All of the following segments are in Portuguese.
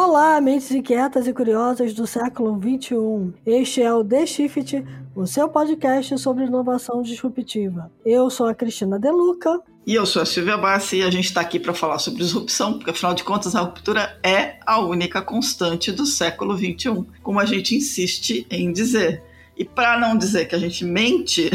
Olá, mentes inquietas e curiosas do século XXI. Este é o The Shift, o seu podcast sobre inovação disruptiva. Eu sou a Cristina Deluca. E eu sou a Silvia Bassi e a gente está aqui para falar sobre disrupção, porque afinal de contas a ruptura é a única constante do século XXI, como a gente insiste em dizer. E para não dizer que a gente mente,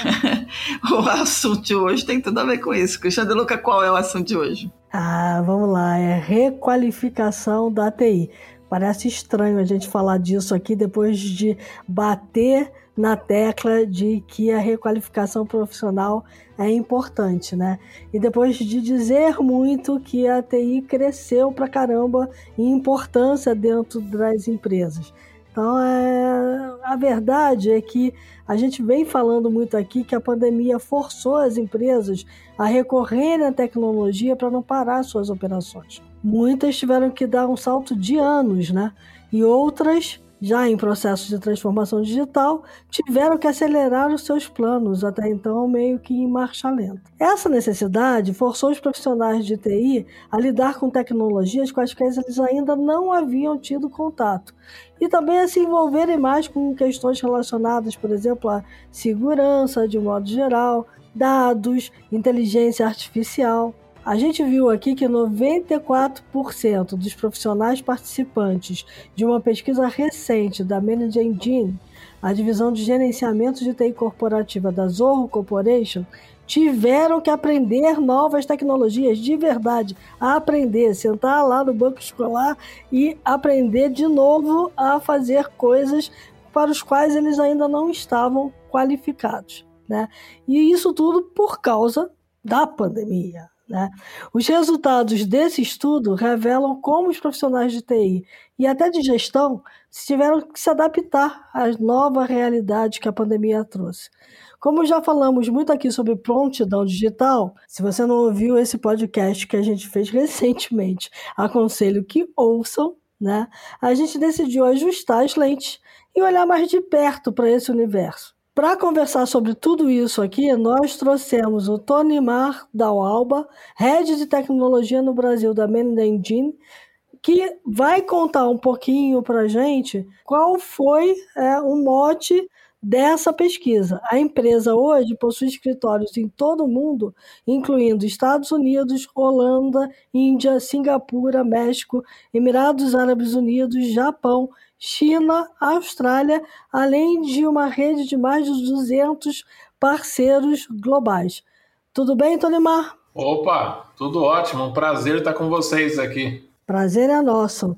o assunto de hoje tem tudo a ver com isso. Cristiano Luca, qual é o assunto de hoje? Ah, vamos lá, é requalificação da TI. Parece estranho a gente falar disso aqui depois de bater na tecla de que a requalificação profissional é importante, né? E depois de dizer muito que a TI cresceu pra caramba em importância dentro das empresas. Então, é, a verdade é que a gente vem falando muito aqui que a pandemia forçou as empresas a recorrerem à tecnologia para não parar suas operações. Muitas tiveram que dar um salto de anos, né? E outras já em processo de transformação digital, tiveram que acelerar os seus planos, até então meio que em marcha lenta. Essa necessidade forçou os profissionais de TI a lidar com tecnologias com as quais eles ainda não haviam tido contato, e também a se envolverem mais com questões relacionadas, por exemplo, à segurança de modo geral, dados, inteligência artificial. A gente viu aqui que 94% dos profissionais participantes de uma pesquisa recente da Manage Engine, a divisão de gerenciamento de TI corporativa da Zorro Corporation, tiveram que aprender novas tecnologias de verdade, aprender, sentar lá no banco escolar e aprender de novo a fazer coisas para os quais eles ainda não estavam qualificados. Né? E isso tudo por causa da pandemia. Né? Os resultados desse estudo revelam como os profissionais de TI e até de gestão tiveram que se adaptar à nova realidade que a pandemia trouxe. Como já falamos muito aqui sobre prontidão digital, se você não ouviu esse podcast que a gente fez recentemente, aconselho que ouçam, né? A gente decidiu ajustar as lentes e olhar mais de perto para esse universo. Para conversar sobre tudo isso aqui, nós trouxemos o Tony Mar Alba, Head de Tecnologia no Brasil da Menda Engine, que vai contar um pouquinho para gente qual foi é, o mote dessa pesquisa. A empresa hoje possui escritórios em todo o mundo, incluindo Estados Unidos, Holanda, Índia, Singapura, México, Emirados Árabes Unidos, Japão, China, Austrália, além de uma rede de mais de 200 parceiros globais. Tudo bem, Tolimar? Opa, tudo ótimo. Um prazer estar com vocês aqui. Prazer é nosso.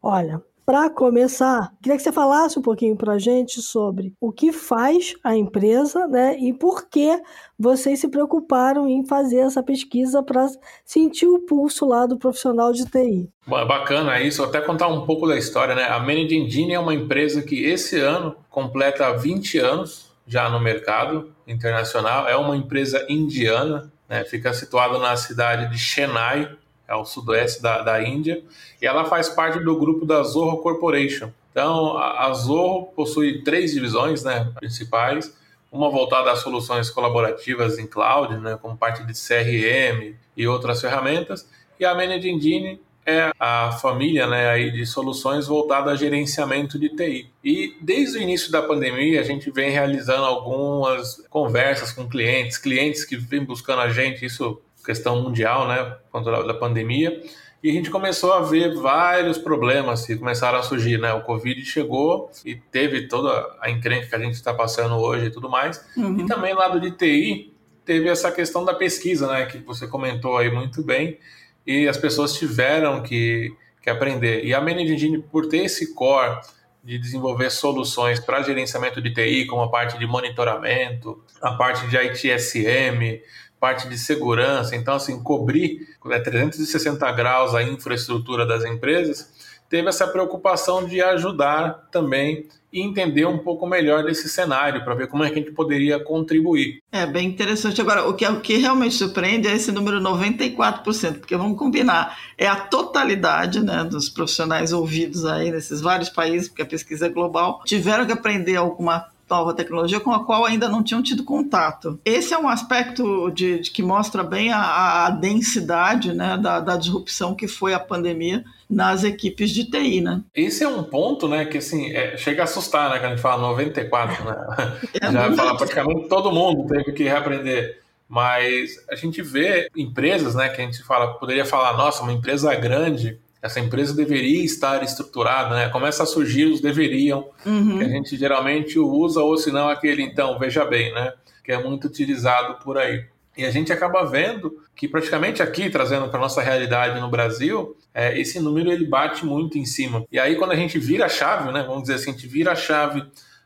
Olha, para começar, queria que você falasse um pouquinho para a gente sobre o que faz a empresa né, e por que vocês se preocuparam em fazer essa pesquisa para sentir o pulso lá do profissional de TI. Bacana isso, até contar um pouco da história. Né? A Managed Engine é uma empresa que esse ano completa 20 anos já no mercado internacional. É uma empresa indiana, né? fica situada na cidade de Chennai, é o sudoeste da, da Índia, e ela faz parte do grupo da Zorro Corporation. Então, a, a Zorro possui três divisões né, principais, uma voltada a soluções colaborativas em cloud, né, como parte de CRM e outras ferramentas, e a Managed Engine é a família né, aí de soluções voltada a gerenciamento de TI. E desde o início da pandemia, a gente vem realizando algumas conversas com clientes, clientes que vêm buscando a gente, isso questão mundial, né, contra da pandemia, e a gente começou a ver vários problemas que começaram a surgir, né? O Covid chegou e teve toda a encrenca que a gente está passando hoje e tudo mais. Uhum. E também lado de TI teve essa questão da pesquisa, né? Que você comentou aí muito bem. E as pessoas tiveram que, que aprender. E a Managed Engine, por ter esse core de desenvolver soluções para gerenciamento de TI, como a parte de monitoramento, a parte de ITSM, parte de segurança, então assim, cobrir né, 360 graus a infraestrutura das empresas, teve essa preocupação de ajudar também e entender um pouco melhor desse cenário para ver como é que a gente poderia contribuir. É bem interessante. Agora, o que, o que realmente surpreende é esse número 94%, porque vamos combinar, é a totalidade né, dos profissionais ouvidos aí nesses vários países, porque a pesquisa é global, tiveram que aprender alguma nova tecnologia com a qual ainda não tinham tido contato. Esse é um aspecto de, de que mostra bem a, a densidade né, da, da disrupção que foi a pandemia nas equipes de TI, né? Esse é um ponto, né, que assim, é, chega a assustar, né, quando a gente fala 94, né? É Já fala praticamente todo mundo teve que reaprender. Mas a gente vê empresas, né, que a gente fala, poderia falar, nossa, uma empresa grande, essa empresa deveria estar estruturada, né? Começa a surgir os deveriam, uhum. que a gente geralmente usa, ou se não aquele então, veja bem, né? Que é muito utilizado por aí. E a gente acaba vendo que praticamente aqui, trazendo para nossa realidade no Brasil, é, esse número ele bate muito em cima. E aí quando a gente vira a chave, né? Vamos dizer assim, a gente vira a chave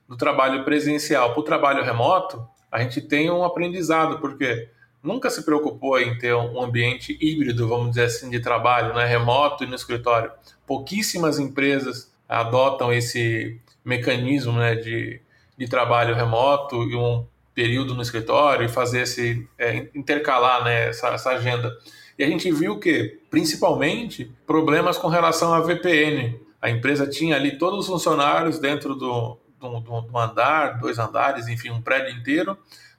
do trabalho presencial para o trabalho remoto, a gente tem um aprendizado, porque nunca se preocupou em ter um ambiente híbrido, vamos dizer assim, de trabalho, né, remoto e no escritório. Pouquíssimas empresas adotam esse mecanismo né, de, de trabalho remoto e um período no escritório e fazer esse é, intercalar né, essa, essa agenda. E a gente viu que, principalmente, problemas com relação à VPN. A empresa tinha ali todos os funcionários dentro do, do, do andar, dois andares, enfim, um prédio inteiro,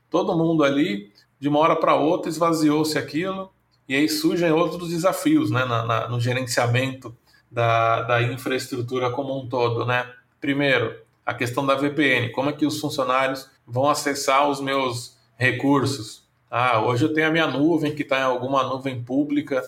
todo mundo ali de uma hora para outra esvaziou-se aquilo, e aí surgem outros desafios né, na, na, no gerenciamento da, da infraestrutura como um todo. Né? Primeiro, a questão da VPN, como é que os funcionários vão acessar os meus recursos? Ah, hoje eu tenho a minha nuvem que está em alguma nuvem pública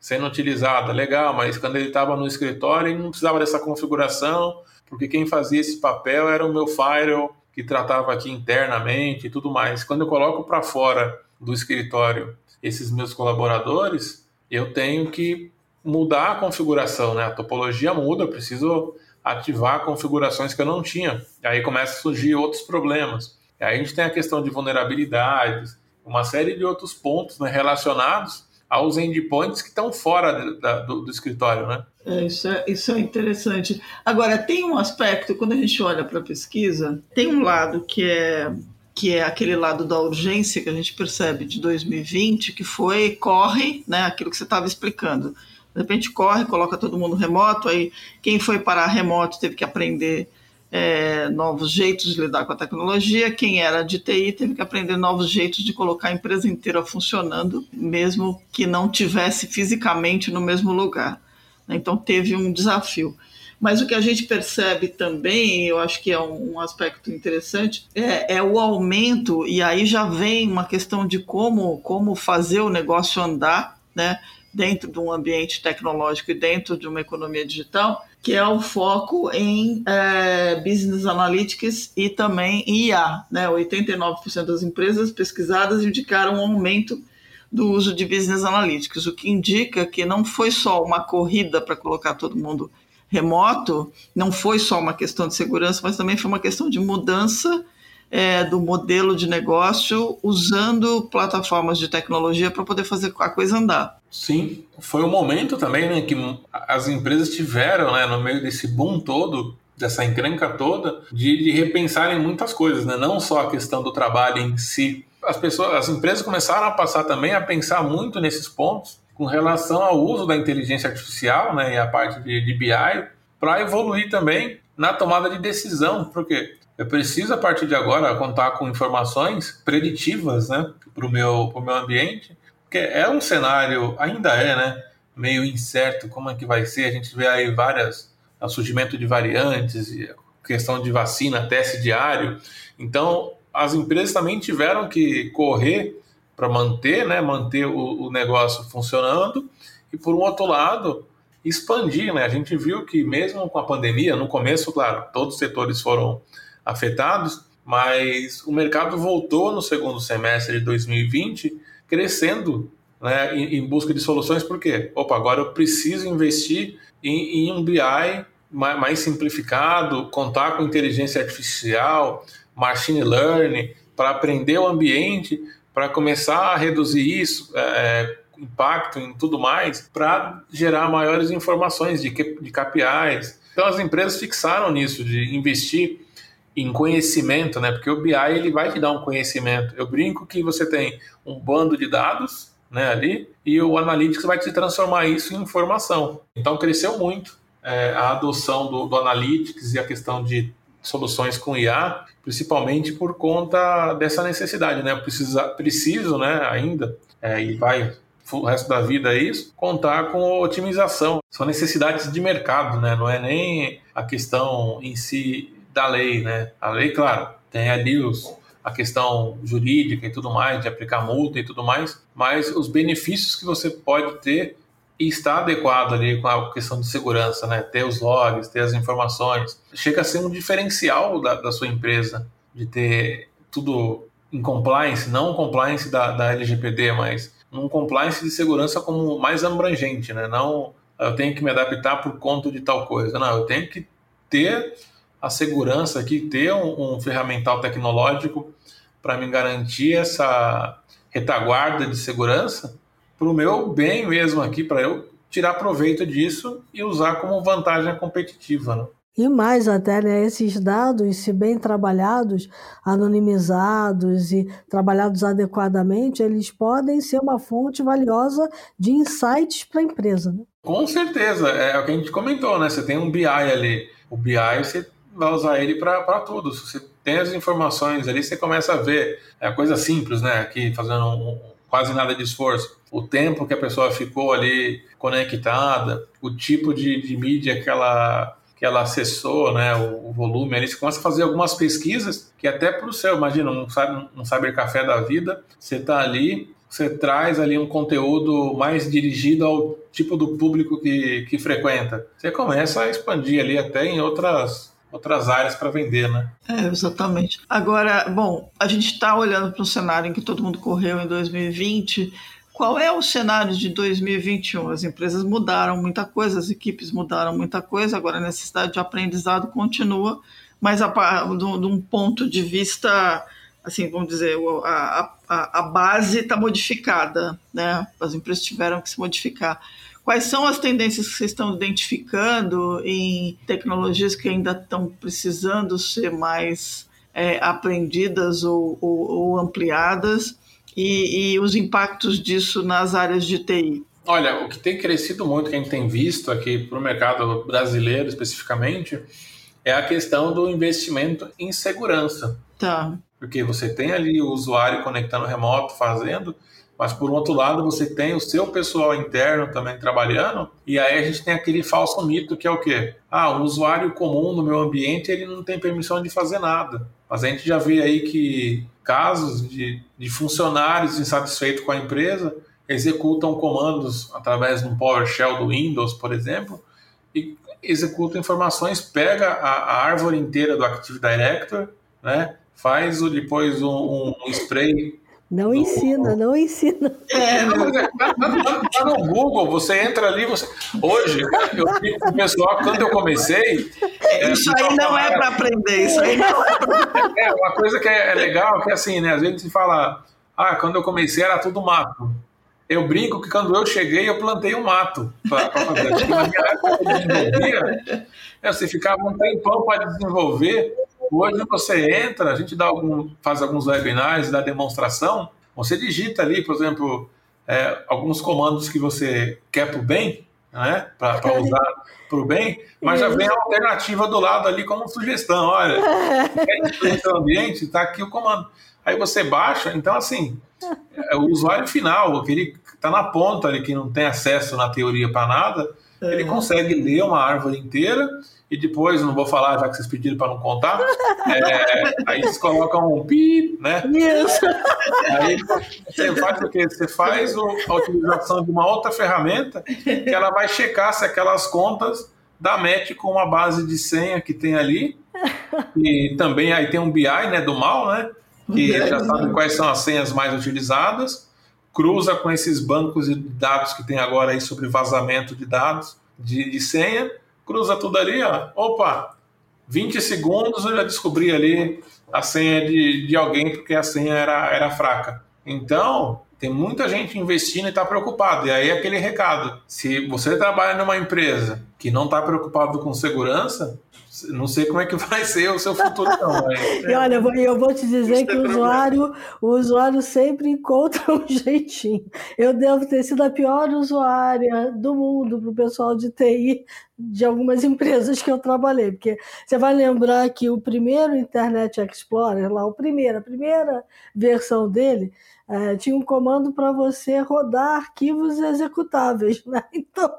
sendo utilizada, legal, mas quando ele estava no escritório ele não precisava dessa configuração, porque quem fazia esse papel era o meu firewall que tratava aqui internamente e tudo mais. Quando eu coloco para fora do escritório esses meus colaboradores, eu tenho que mudar a configuração, né? A topologia muda, eu preciso ativar configurações que eu não tinha. E aí começa a surgir outros problemas. E aí a gente tem a questão de vulnerabilidades, uma série de outros pontos né, relacionados aos endpoints que estão fora da, do, do, escritório, né? É, isso, é, isso é interessante. Agora, tem um aspecto, quando a gente olha para a pesquisa, tem um lado que é que é aquele lado da urgência que a gente percebe de 2020, que foi corre, né, aquilo que você estava explicando. De repente corre, coloca todo mundo remoto, aí quem foi para remoto teve que aprender é, novos jeitos de lidar com a tecnologia. Quem era de TI teve que aprender novos jeitos de colocar a empresa inteira funcionando, mesmo que não tivesse fisicamente no mesmo lugar. Né? Então teve um desafio. Mas o que a gente percebe também, eu acho que é um, aspecto interessante, é, é, o aumento, e aí já vem uma questão de como, como fazer o negócio andar, né? dentro de um ambiente tecnológico e dentro de uma economia digital, que é o foco em é, Business Analytics e também IA. Né? 89% das empresas pesquisadas indicaram um aumento do uso de Business Analytics, o que indica que não foi só uma corrida para colocar todo mundo remoto, não foi só uma questão de segurança, mas também foi uma questão de mudança é, do modelo de negócio usando plataformas de tecnologia para poder fazer a coisa andar. Sim, foi um momento também né, que as empresas tiveram, né, no meio desse boom todo, dessa encrenca toda, de, de repensarem muitas coisas, né? não só a questão do trabalho em si. As, pessoas, as empresas começaram a passar também a pensar muito nesses pontos com relação ao uso da inteligência artificial né, e a parte de, de BI para evoluir também na tomada de decisão, porque eu preciso, a partir de agora, contar com informações preditivas né, para o meu, meu ambiente, porque é um cenário, ainda é, né, meio incerto como é que vai ser. A gente vê aí várias, o surgimento de variantes, questão de vacina, teste diário. Então, as empresas também tiveram que correr para manter, né, manter o, o negócio funcionando e, por um outro lado, expandir. Né? A gente viu que, mesmo com a pandemia, no começo, claro, todos os setores foram afetados, mas o mercado voltou no segundo semestre de 2020 crescendo né, em, em, busca de soluções, por quê? Opa, agora eu preciso investir em, em um BI mais, mais, simplificado, contar com inteligência artificial, machine learning, para aprender o ambiente, para começar a reduzir isso, é, é impacto em tudo mais, para gerar maiores informações de, de KPIs. Então as empresas fixaram nisso, de investir em conhecimento, né? Porque o BI ele vai te dar um conhecimento. Eu brinco que você tem um bando de dados, né, ali, e o Analytics vai te transformar isso em informação. Então cresceu muito é, a adoção do, do Analytics e a questão de soluções com IA, principalmente por conta dessa necessidade, né? Precisa, preciso, né, ainda, é, e vai o resto da vida é isso, contar com otimização. São necessidades de mercado, né? Não é nem a questão em si da lei, né? A lei, claro, tem ali os, a questão jurídica e tudo mais, de aplicar multa e tudo mais, mas os benefícios que você pode ter e está adequado ali com a questão de segurança, né? Ter os logs, ter as informações. Chega a ser um diferencial da, da sua empresa, de ter tudo em compliance, não compliance da, da LGPD, mas um compliance de segurança como mais abrangente, né? Não eu tenho que me adaptar por conta de tal coisa. Não, eu tenho que ter a segurança aqui, ter um, um ferramental tecnológico para me garantir essa retaguarda de segurança para o meu bem mesmo aqui, para eu tirar proveito disso e usar como vantagem competitiva. Né? E mais até, né, esses dados, se bem trabalhados, anonimizados e trabalhados adequadamente, eles podem ser uma fonte valiosa de insights para a empresa. Né? Com certeza, é o que a gente comentou, né? Você tem um BI ali, o BI você vai usar ele para tudo. Se você tem as informações ali, você começa a ver. É coisa simples, né? Aqui fazendo um, quase nada de esforço. O tempo que a pessoa ficou ali conectada, o tipo de, de mídia que ela, que ela acessou, né, o, volume ali, você começa a fazer algumas pesquisas que até para o seu, imagina, um, um Cyber Café da vida, você está ali, você traz ali um conteúdo mais dirigido ao tipo do público que, que frequenta. Você começa a expandir ali até em outras outras áreas para vender, né? É, exatamente. Agora, bom, a gente está olhando para um cenário em que todo mundo correu em 2020. Qual é o cenário de 2021? As empresas mudaram muita coisa, as equipes mudaram muita coisa, agora a necessidade de aprendizado continua, mas a, de um ponto de vista, assim, vamos dizer, a, a, a base está modificada, né? As empresas tiveram que se modificar. Quais são as tendências que vocês estão identificando em tecnologias que ainda estão precisando ser mais é, aprendidas ou, ou, ou ampliadas e, e, os impactos disso nas áreas de TI? Olha, o que tem crescido muito, que a gente tem visto aqui para o mercado brasileiro especificamente, é a questão do investimento em segurança. Tá. Porque você tem ali o usuário conectando remoto, fazendo, mas por outro lado você tem o seu pessoal interno também trabalhando, e aí a gente tem aquele falso mito que é o quê? Ah, o usuário comum no meu ambiente ele não tem permissão de fazer nada. Mas a gente já vê aí que casos de, de funcionários insatisfeitos com a empresa executam comandos através de um PowerShell do Windows, por exemplo, e executam informações, pega a, a árvore inteira do Active Directory, né, faz depois um, um spray não ensina, não ensina. É, tá, tá, tá, no Google, você entra ali, você. Hoje, eu digo pro pessoal, quando eu comecei. É, isso aí não é para aprender, isso aí não é pra... É, uma coisa que é, é legal, que é assim, né? Às vezes se fala, ah, quando eu comecei era tudo mato. Eu brinco que quando eu cheguei, eu plantei um mato para fazer. Na minha época eu desenvolvia, é, você ficava um tempão para desenvolver. Hoje você entra, a gente dá algum, faz alguns webinars, dá demonstração, você digita ali, por exemplo, é, alguns comandos que você quer para o bem, né, para usar para o bem, mas já vem a alternativa do lado ali como sugestão. Olha, quer seu ambiente, está aqui o comando. Aí você baixa, então assim, é o usuário final, aquele que está na ponta ali, que não tem acesso na teoria para nada, ele consegue ler uma árvore inteira e depois, não vou falar já que vocês pediram para não contar, é, aí vocês colocam um pi, né? Isso. Aí você faz o quê? Você faz a utilização de uma outra ferramenta que ela vai checar se aquelas contas dá match com uma base de senha que tem ali. E também aí tem um BI né, do mal, né? Que já sabe quais são as senhas mais utilizadas, cruza com esses bancos de dados que tem agora aí sobre vazamento de dados de, de senha cruza tudo ali, ó. Opa, 20 segundos eu já descobri ali a senha de, de alguém porque a senha era, era fraca. Então, tem muita gente investindo e está preocupado. E aí aquele recado: se você trabalha numa empresa que não está preocupado com segurança, não sei como é que vai ser o seu futuro, não. Mas... e olha, eu vou te dizer que o usuário, o usuário sempre encontra um jeitinho. Eu devo ter sido a pior usuária do mundo para o pessoal de TI de algumas empresas que eu trabalhei, porque você vai lembrar que o primeiro Internet Explorer, lá, o primeiro, a primeira versão dele, é, tinha um comando para você rodar arquivos executáveis, né? Então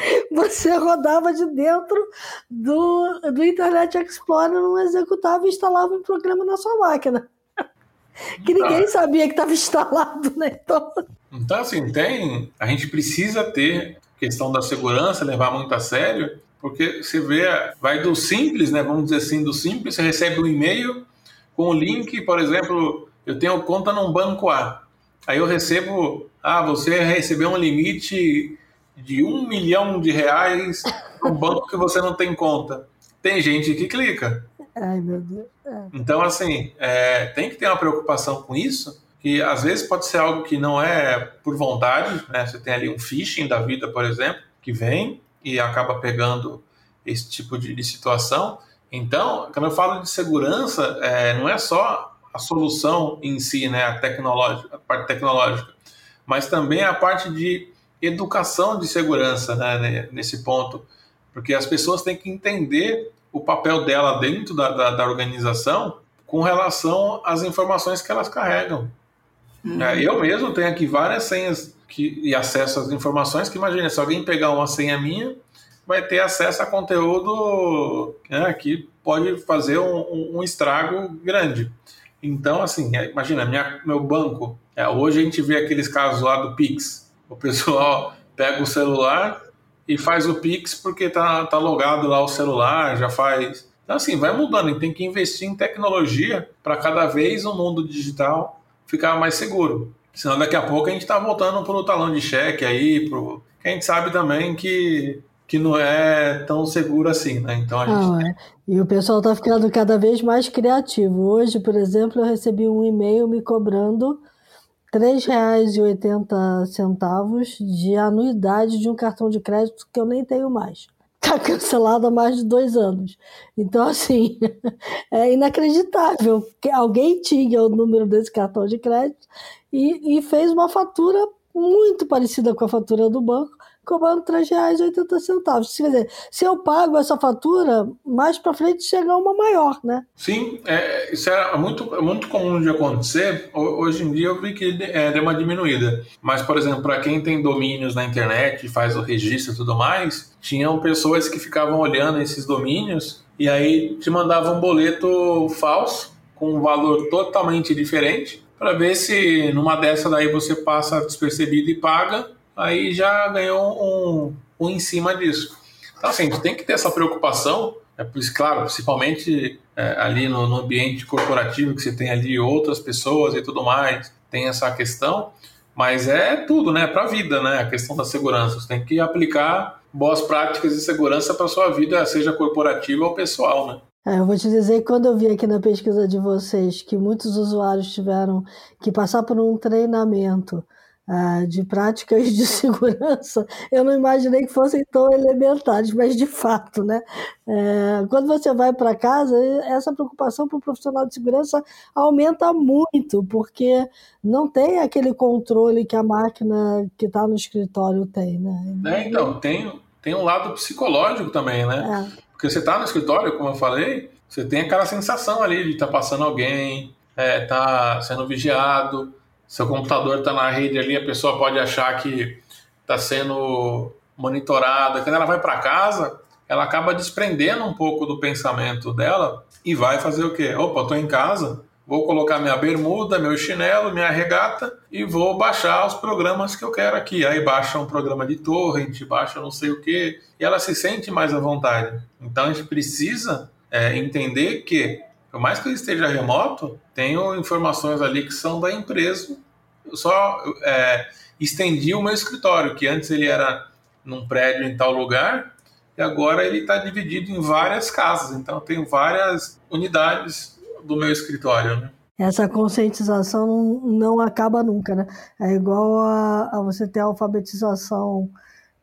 você rodava de dentro do, do Internet Explorer um executável e instalava um programa na sua máquina. Que ninguém ah. sabia que estava instalado, né? Então... então, assim, tem. A gente precisa ter questão da segurança, levar muito a sério, porque você vê, vai do simples, né? Vamos dizer assim, do simples, você recebe um e-mail com o link, por exemplo, eu tenho conta num banco A. Aí eu recebo, ah, você recebeu um limite de um milhão de reais no banco que você não tem conta. Tem gente que clica. Ai, meu Deus. É. Então, assim, é, tem que ter uma preocupação com isso, que às vezes pode ser algo que não é por vontade, né? Você tem ali um phishing da vida, por exemplo, que vem e acaba pegando esse tipo de, de situação. Então, quando eu falo de segurança, é, não é só a solução em si, né, a, tecnológica, a parte tecnológica, mas também a parte de educação de segurança né, nesse ponto, porque as pessoas têm que entender o papel dela dentro da, da, da organização com relação às informações que elas carregam. Uhum. É, eu mesmo tenho aqui várias senhas que, e acesso às informações que, imagina, se alguém pegar uma senha minha, vai ter acesso a conteúdo né, que pode fazer um, um estrago grande. Então, assim, é, imagina, minha, meu banco, é, hoje a gente vê aqueles casos lá do Pix. O pessoal pega o celular e faz o Pix porque tá, tá logado lá o celular, já faz. Então, assim, vai mudando. Gente tem que investir em tecnologia para cada vez o mundo digital ficar mais seguro. Senão daqui a pouco a gente está voltando para o talão de cheque aí, pro... a gente sabe também que que não é tão seguro assim, né? Então a gente. É. E o pessoal está ficando cada vez mais criativo. Hoje, por exemplo, eu recebi um e-mail me cobrando R$ 3,80 de anuidade de um cartão de crédito que eu nem tenho mais. Está cancelado há mais de dois anos. Então, assim, é inacreditável que alguém tinha o número desse cartão de crédito e, e fez uma fatura muito parecida com a fatura do banco cobrando R$ 3,80. Quer dizer, se eu pago essa fatura, mais para frente chega uma maior, né? Sim, é, isso é muito, é muito comum de acontecer. Hoje em dia eu vi que é, deu uma diminuída. Mas, por exemplo, para quem tem domínios na internet, faz o registro e tudo mais, tinham pessoas que ficavam olhando esses domínios e aí te mandavam um boleto falso com um valor totalmente diferente para ver se numa dessa daí você passa despercebido e paga aí já ganhou um, um em cima disso. Então, assim, a gente tem que ter essa preocupação, é, claro, principalmente é, ali no, no, ambiente corporativo, que você tem ali outras pessoas e tudo mais, tem essa questão, mas é tudo, né, para a vida, né, a questão da segurança. Você tem que aplicar boas práticas de segurança para sua vida, seja corporativa ou pessoal, né. É, eu vou te dizer que quando eu vi aqui na pesquisa de vocês que muitos usuários tiveram que passar por um treinamento ah, de práticas de segurança, eu não imaginei que fossem tão elementares, mas de fato, né? É, quando você vai para casa, essa preocupação para o profissional de segurança aumenta muito, porque não tem aquele controle que a máquina que está no escritório tem, né? É, então, tem, tem um lado psicológico também, né? É. Porque você está no escritório, como eu falei, você tem aquela sensação ali de estar tá passando alguém, está é, sendo vigiado, seu computador está na rede ali, a pessoa pode achar que está sendo monitorada. Quando ela vai para casa, ela acaba desprendendo um pouco do pensamento dela e vai fazer o quê? Opa, estou em casa, vou colocar minha bermuda, meu chinelo, minha regata e vou baixar os programas que eu quero aqui. Aí baixa um programa de torrent, baixa não sei o que, e ela se sente mais à vontade. Então a gente precisa é, entender que por mais que eu esteja remoto, tenho informações ali que são da empresa. Eu só é, estendi o meu escritório, que antes ele era num prédio em tal lugar, e agora ele está dividido em várias casas. Então eu tenho várias unidades do meu escritório. Né? Essa conscientização não, não acaba nunca, né? É igual a, a você ter a alfabetização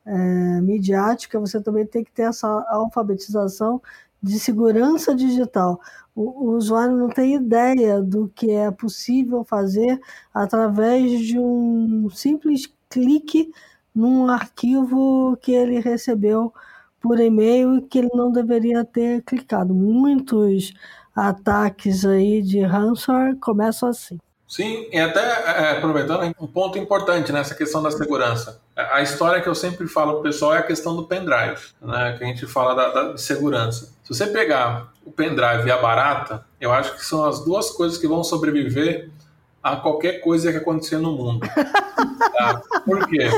é, midiática, você também tem que ter essa alfabetização de segurança digital. O, o usuário não tem ideia do que é possível fazer através de um simples clique num arquivo que ele recebeu por e-mail e que ele não deveria ter clicado. Muitos ataques aí de ransomware começam assim. Sim, e até é, aproveitando um ponto importante nessa questão da segurança. A história que eu sempre falo para o pessoal é a questão do pendrive, né, que a gente fala da, da de segurança. Se você pegar o pendrive e a barata, eu acho que são as duas coisas que vão sobreviver a qualquer coisa que acontecer no mundo. Tá? Por quê?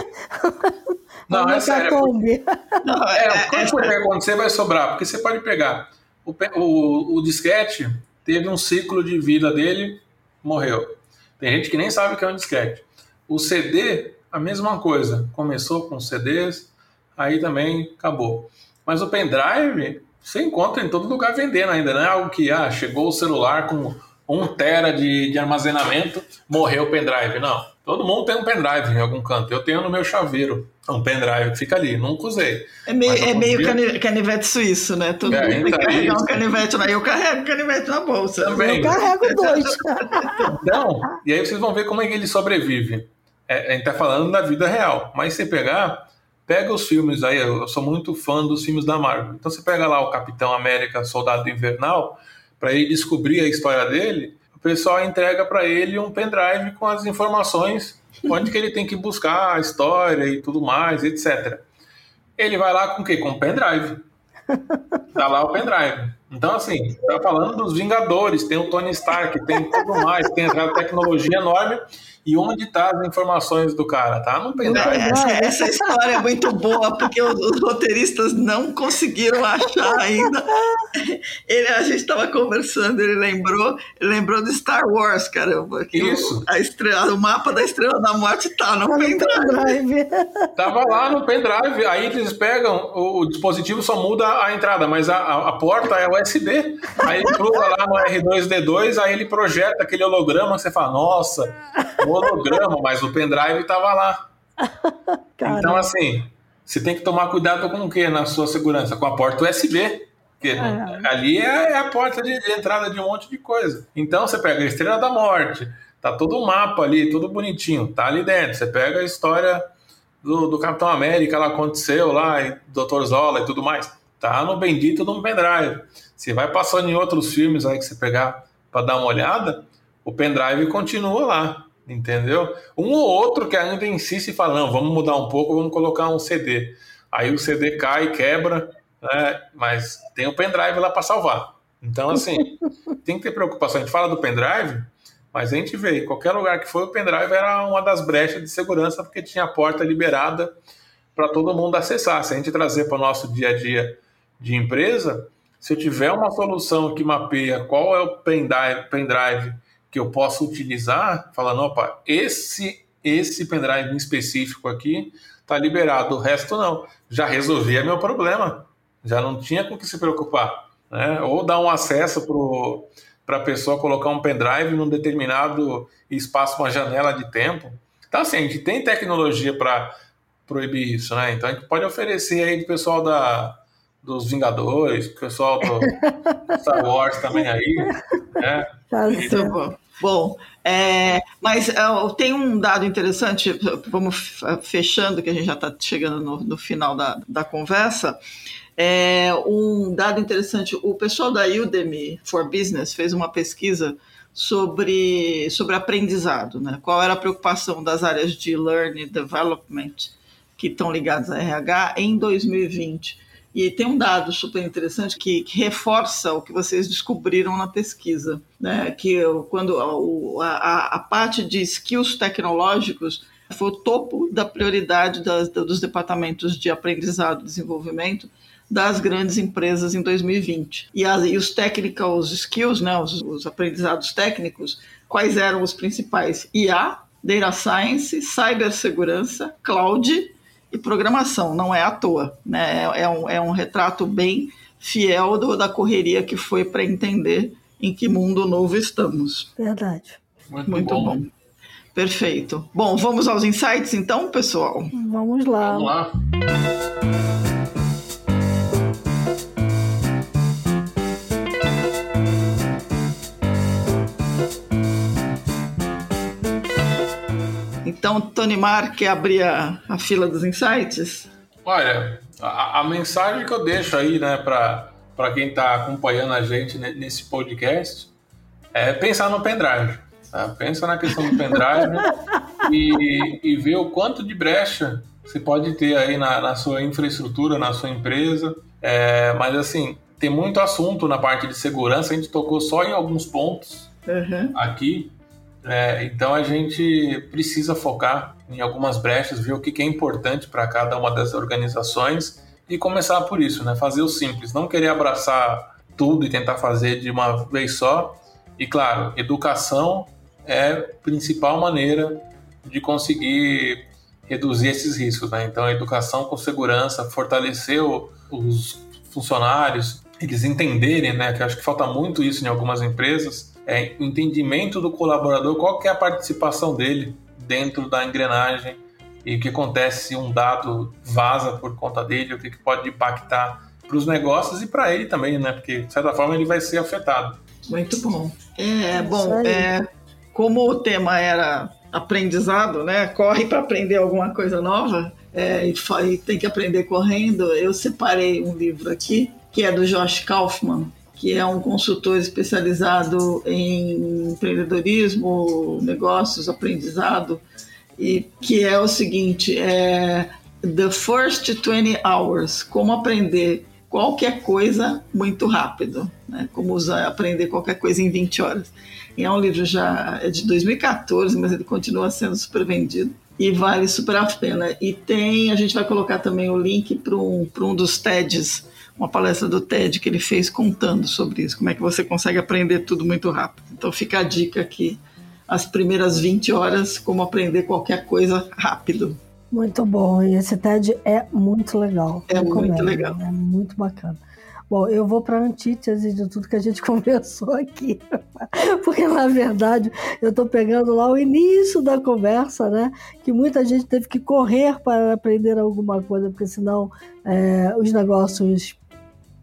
Não, é sério. Porque... Não, é, é, qualquer coisa que acontecer vai sobrar, porque você pode pegar o, o, o disquete teve um ciclo de vida dele, morreu. Tem gente que nem sabe o que é um disquete. O CD, a mesma coisa. Começou com CDs, aí também acabou. Mas o pendrive, você encontra em todo lugar vendendo ainda, não é algo que ah, chegou o celular com um tera de, de armazenamento, morreu o pendrive. Não. Todo mundo tem um pendrive em algum canto. Eu tenho no meu chaveiro um pendrive que fica ali. Nunca usei. É meio, é meio dia... canivete suíço, né? Todo é, mundo tem que carregar um canivete lá. Eu carrego canivete na bolsa. Também. Eu carrego dois. então, e aí vocês vão ver como é que ele sobrevive. É, a gente tá falando da vida real. Mas se pegar, pega os filmes aí. Eu sou muito fã dos filmes da Marvel. Então você pega lá o Capitão América, Soldado Invernal, para ele descobrir a história dele o pessoal entrega para ele um pendrive com as informações onde que ele tem que buscar a história e tudo mais, etc. Ele vai lá com o quê? Com o pendrive. Tá lá o pendrive. Então, assim, tá falando dos Vingadores, tem o Tony Stark, tem tudo mais, tem a tecnologia enorme e onde tá as informações do cara? Tá no pendrive. Essa, essa história é muito boa, porque os, os roteiristas não conseguiram achar ainda. Ele, a gente estava conversando, ele lembrou, ele lembrou de Star Wars, caramba. Isso. O, a estrela, o mapa da Estrela da Morte tá no tá pendrive. Tava lá no pendrive, aí eles pegam, o, o dispositivo só muda a entrada, mas a, a, a porta é USB. Aí ele pluga lá no R2D2, aí ele projeta aquele holograma, você fala, nossa, holograma, mas o pendrive estava lá. Então, assim, você tem que tomar cuidado com o que na sua segurança? Com a porta USB. Porque é. ali é, é, a porta de, entrada de um monte de coisa. Então você pega a Estrela da Morte, tá todo o mapa ali, tudo bonitinho, tá ali dentro. Você pega a história do, do Capitão América, lá aconteceu lá, e Dr. Zola e tudo mais. Tá no bendito no pendrive. Você vai passando em outros filmes aí que você pegar para dar uma olhada, o pendrive continua lá entendeu? Um ou outro que ainda insiste e fala, não, vamos mudar um pouco, vamos colocar um CD. Aí o CD cai, quebra, né? mas tem o pendrive lá para salvar. Então, assim, tem que ter preocupação. A gente fala do pendrive, mas a gente vê, em qualquer lugar que foi, o pendrive era uma das brechas de segurança, porque tinha a porta liberada para todo mundo acessar. Se a gente trazer para o nosso dia a dia de empresa, se eu tiver uma solução que mapeia qual é o pendrive, pendrive que eu posso utilizar, falando, opa, esse esse pendrive específico aqui está liberado, o resto não. Já resolvia meu problema, já não tinha com que se preocupar. Né? Ou dar um acesso para a pessoa colocar um pendrive num determinado espaço, uma janela de tempo. Então, assim, a gente tem tecnologia para proibir isso, né? Então a gente pode oferecer aí o pessoal da, dos Vingadores, o pessoal do Star Wars também aí, né? Tá Muito bom. Bom, é, mas uh, tem um dado interessante, vamos fechando, que a gente já está chegando no, no, final da, da conversa. É, um dado interessante, o pessoal da Udemy for Business fez uma pesquisa sobre, sobre aprendizado, né? qual era a preocupação das áreas de Learning Development que estão ligadas a RH em 2020. E tem um dado super interessante que, que, reforça o que vocês descobriram na pesquisa, né? que quando a, a, a parte de skills tecnológicos foi o topo da prioridade das, dos departamentos de aprendizado e desenvolvimento das grandes empresas em 2020. E, as, e os technical skills, né, os, os aprendizados técnicos, quais eram os principais? IA, Data Science, Cibersegurança, Cloud e programação, não é à toa. Né? É, é, um, é um retrato bem fiel do, da correria que foi para entender em que mundo novo estamos. Verdade. Muito, Muito bom. bom. Perfeito. Bom, vamos aos insights então, pessoal? Vamos lá. Vamos lá. Então, Tony Mar quer abrir a, a fila dos insights? Olha, a, a mensagem que eu deixo aí, né, para quem está acompanhando a gente nesse podcast é pensar no pendrive. Tá? Pensa na questão do pendrive e, e ver o quanto de brecha você pode ter aí na, na sua infraestrutura, na sua empresa. É, mas assim, tem muito assunto na parte de segurança, a gente tocou só em alguns pontos uhum. aqui. É, então a gente precisa focar em algumas brechas, ver o que é importante para cada uma das organizações e começar por isso, né? Fazer o simples, não querer abraçar tudo e tentar fazer de uma vez só. E claro, educação é a principal maneira de conseguir reduzir esses riscos, né? Então, a educação com segurança, fortalecer os funcionários, eles entenderem, né? Que acho que falta muito isso em algumas empresas, é o entendimento do colaborador, qual que é a participação dele dentro da engrenagem e o que acontece se um dado vaza por conta dele, o que, que pode impactar para os negócios e para ele também, né? Porque de certa forma ele vai ser afetado. Muito bom. É bom. É, como o tema era aprendizado, né? Corre para aprender alguma coisa nova é, e, e tem que aprender correndo. Eu separei um livro aqui que é do Josh Kaufman, que é um consultor especializado em empreendedorismo, negócios, aprendizado, e que é o seguinte: é The First 20 Hours, como aprender qualquer coisa muito rápido, né? como usar, aprender qualquer coisa em 20 horas. E é um livro já é de 2014, mas ele continua sendo super vendido e vale super a pena. E tem, a gente vai colocar também o link para um, um dos TEDs uma palestra do TED que ele fez contando sobre isso, como é que você consegue aprender tudo muito rápido. Então fica a dica aqui, as primeiras 20 horas, como aprender qualquer coisa rápido. Muito bom, e esse TED é muito legal. É muito legal. É muito bacana. Bom, eu vou para a antítese de tudo que a gente conversou aqui, porque na verdade eu estou pegando lá o início da conversa, né? Que muita gente teve que correr para aprender alguma coisa, porque senão é, os negócios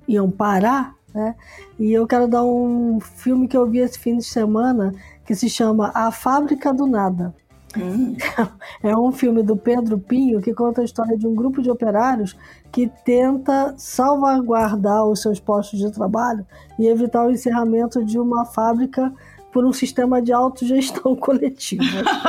iam parar, né? E eu quero dar um filme que eu vi esse fim de semana que se chama A Fábrica do Nada. Hum. É um filme do Pedro Pinho que conta a história de um grupo de operários que tenta salvaguardar os seus postos de trabalho e evitar o encerramento de uma fábrica por um sistema de autogestão coletiva.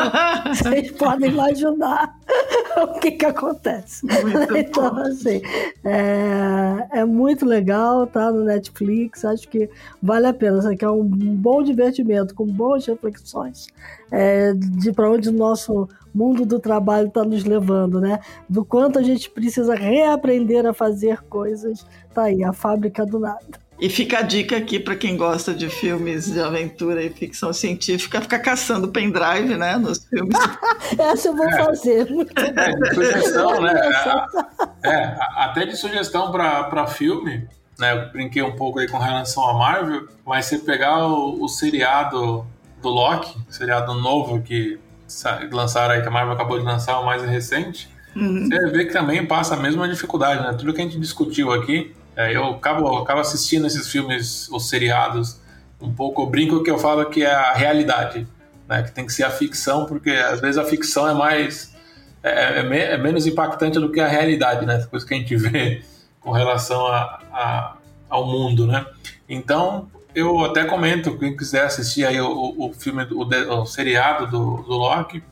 Vocês podem imaginar o que, que acontece. Muito então, bom. assim, é, é, muito legal, tá no Netflix, acho que vale a pena. Isso aqui é um bom divertimento, com boas reflexões é, de para onde o nosso mundo do trabalho está nos levando, né? Do quanto a gente precisa reaprender a fazer coisas. Tá aí, a fábrica do nada. E fica a dica aqui para quem gosta de filmes de aventura e ficção científica, ficar caçando pendrive, né, nos filmes. Essa eu vou é. fazer. É, de sugestão, né? É, até de sugestão para filme, né? Eu brinquei um pouco aí com relação a Marvel, mas você pegar o, o seriado do Loki, seriado novo que lançaram aí, que a Marvel acabou de lançar, o mais recente, uhum. você vê que também passa a mesma dificuldade, né? Tudo que a gente discutiu aqui é, eu acabo, acabo assistindo esses filmes, os seriados, um pouco, eu brinco que eu falo que é a realidade, né? Que tem que ser a ficção, porque às vezes a ficção é mais... É, é, é menos impactante do que a realidade, né? Coisa que a gente vê com relação a, a, ao mundo, né? Então, eu até comento, quem quiser assistir aí o, o filme, o, o seriado do, do Loki,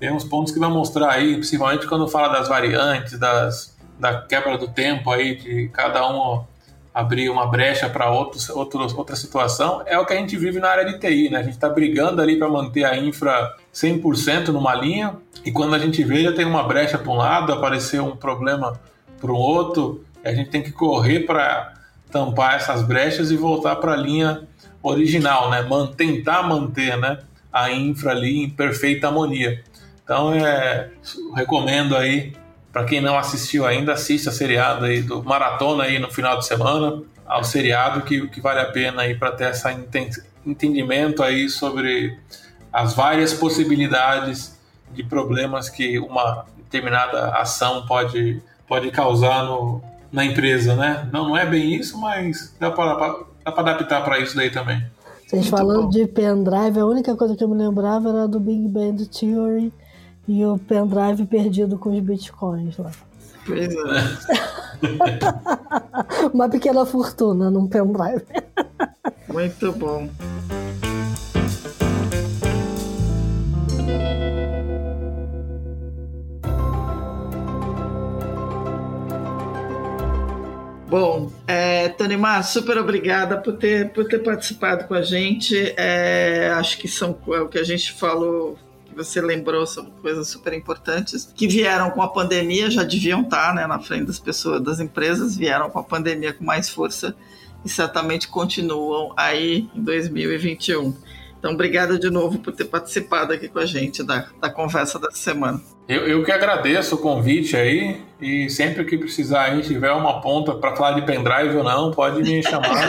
tem uns pontos que vai mostrar aí, principalmente quando fala das variantes, das da quebra do tempo aí, de cada um abrir uma brecha para outra situação, é o que a gente vive na área de TI, né? A gente está brigando ali para manter a infra 100% numa linha, e quando a gente vê, já tem uma brecha para um lado, apareceu um problema para o outro, a gente tem que correr para tampar essas brechas e voltar para a linha original, né? Tentar manter né, a infra ali em perfeita harmonia. Então, é, recomendo aí para quem não assistiu ainda, assista a seriado aí do Maratona aí no final de semana, ao seriado que, que vale a pena aí para ter esse entendimento aí sobre as várias possibilidades de problemas que uma determinada ação pode, pode causar no, na empresa, né? Não, não é bem isso, mas dá para adaptar para isso daí também. Vocês falando bom. de pendrive, a única coisa que eu me lembrava era do Big Bang Theory, E o pendrive perdido com os bitcoins lá. Pois é. Uma pequena fortuna num pendrive. Muito bom. Bom, é, Tony Mar, super obrigada por ter, por ter participado com a gente. É, acho que são é o que a gente falou, você lembrou, são coisas super importantes que vieram com a pandemia, já deviam estar né, na frente das pessoas, das empresas, vieram com a pandemia com mais força e certamente continuam aí em 2021. Então, obrigada de novo por ter participado aqui com a gente da, da conversa dessa semana. Eu, eu que agradeço o convite aí e sempre que precisar a gente tiver uma ponta para falar de pendrive ou não, pode me chamar.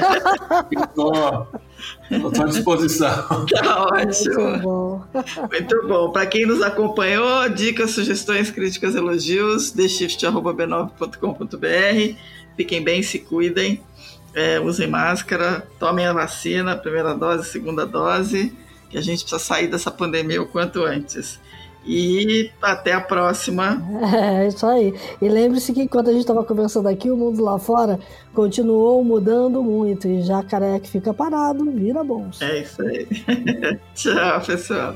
Estou à disposição. Tá ótimo. Muito bom. Muito bom. Para quem nos acompanhou, dicas, sugestões, críticas, elogios, theshift.b9.com.br. Fiquem bem, se cuidem, é, usem máscara, tomem a vacina, primeira dose, segunda dose, que a gente precisa sair dessa pandemia o quanto antes. E até a próxima. É, isso aí. E lembre-se que enquanto a gente estava conversando aqui, o mundo lá fora continuou mudando muito. E jacaré que fica parado, vira bolsa. É isso aí. Tchau, pessoal.